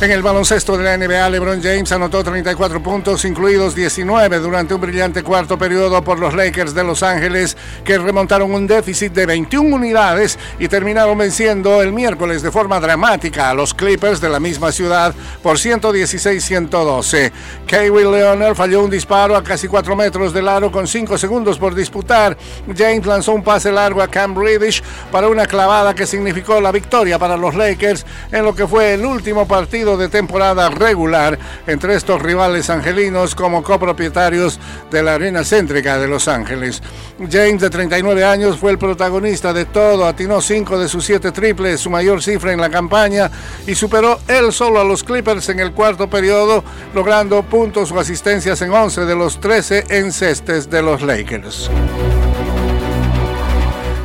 En el baloncesto de la NBA, LeBron James anotó 34 puntos, incluidos 19 durante un brillante cuarto periodo por los Lakers de Los Ángeles, que remontaron un déficit de 21 unidades y terminaron venciendo el miércoles de forma dramática a los Clippers de la misma ciudad por 116-112. Kawhi Leonard falló un disparo a casi 4 metros del aro con 5 segundos por disputar. James lanzó un pase largo a Cam Reddish para una clavada que significó la victoria para los Lakers en lo que fue el último partido de temporada regular entre estos rivales angelinos como copropietarios de la arena céntrica de Los Ángeles. James, de 39 años, fue el protagonista de todo, atinó 5 de sus 7 triples, su mayor cifra en la campaña, y superó él solo a los Clippers en el cuarto periodo, logrando puntos o asistencias en 11 de los 13 encestes de los Lakers.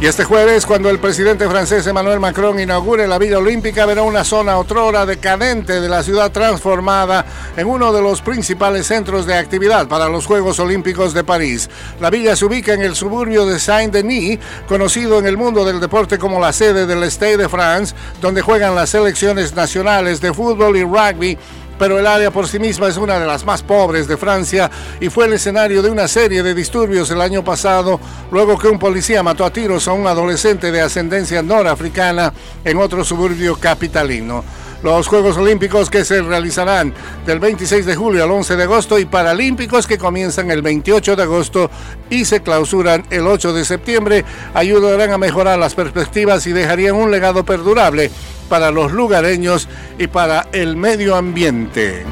Y este jueves, cuando el presidente francés Emmanuel Macron inaugure la Villa Olímpica, verá una zona otrora decadente de la ciudad transformada en uno de los principales centros de actividad para los Juegos Olímpicos de París. La villa se ubica en el suburbio de Saint-Denis, conocido en el mundo del deporte como la sede del Stade de France, donde juegan las selecciones nacionales de fútbol y rugby pero el área por sí misma es una de las más pobres de Francia y fue el escenario de una serie de disturbios el año pasado, luego que un policía mató a tiros a un adolescente de ascendencia norafricana en otro suburbio capitalino los Juegos Olímpicos que se realizarán del 26 de julio al 11 de agosto y Paralímpicos que comienzan el 28 de agosto y se clausuran el 8 de septiembre ayudarán a mejorar las perspectivas y dejarían un legado perdurable para los lugareños y para el medio ambiente.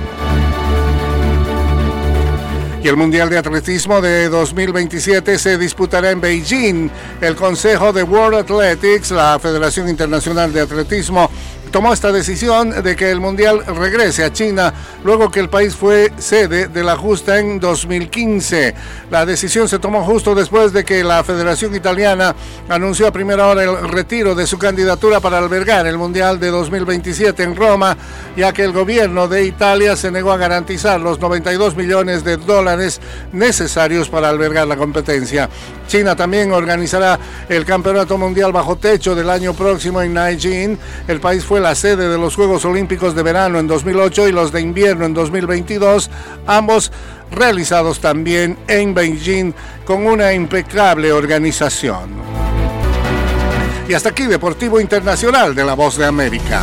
Y el Mundial de Atletismo de 2027 se disputará en Beijing. El Consejo de World Athletics, la Federación Internacional de Atletismo, tomó esta decisión de que el Mundial regrese a China luego que el país fue sede de la justa en 2015. La decisión se tomó justo después de que la Federación Italiana anunció a primera hora el retiro de su candidatura para albergar el Mundial de 2027 en Roma, ya que el gobierno de Italia se negó a garantizar los 92 millones de dólares necesarios para albergar la competencia. China también organizará el Campeonato Mundial bajo techo del año próximo en Nanjing. El país la sede de los Juegos Olímpicos de verano en 2008 y los de invierno en 2022, ambos realizados también en Beijing con una impecable organización. Y hasta aquí Deportivo Internacional de la Voz de América.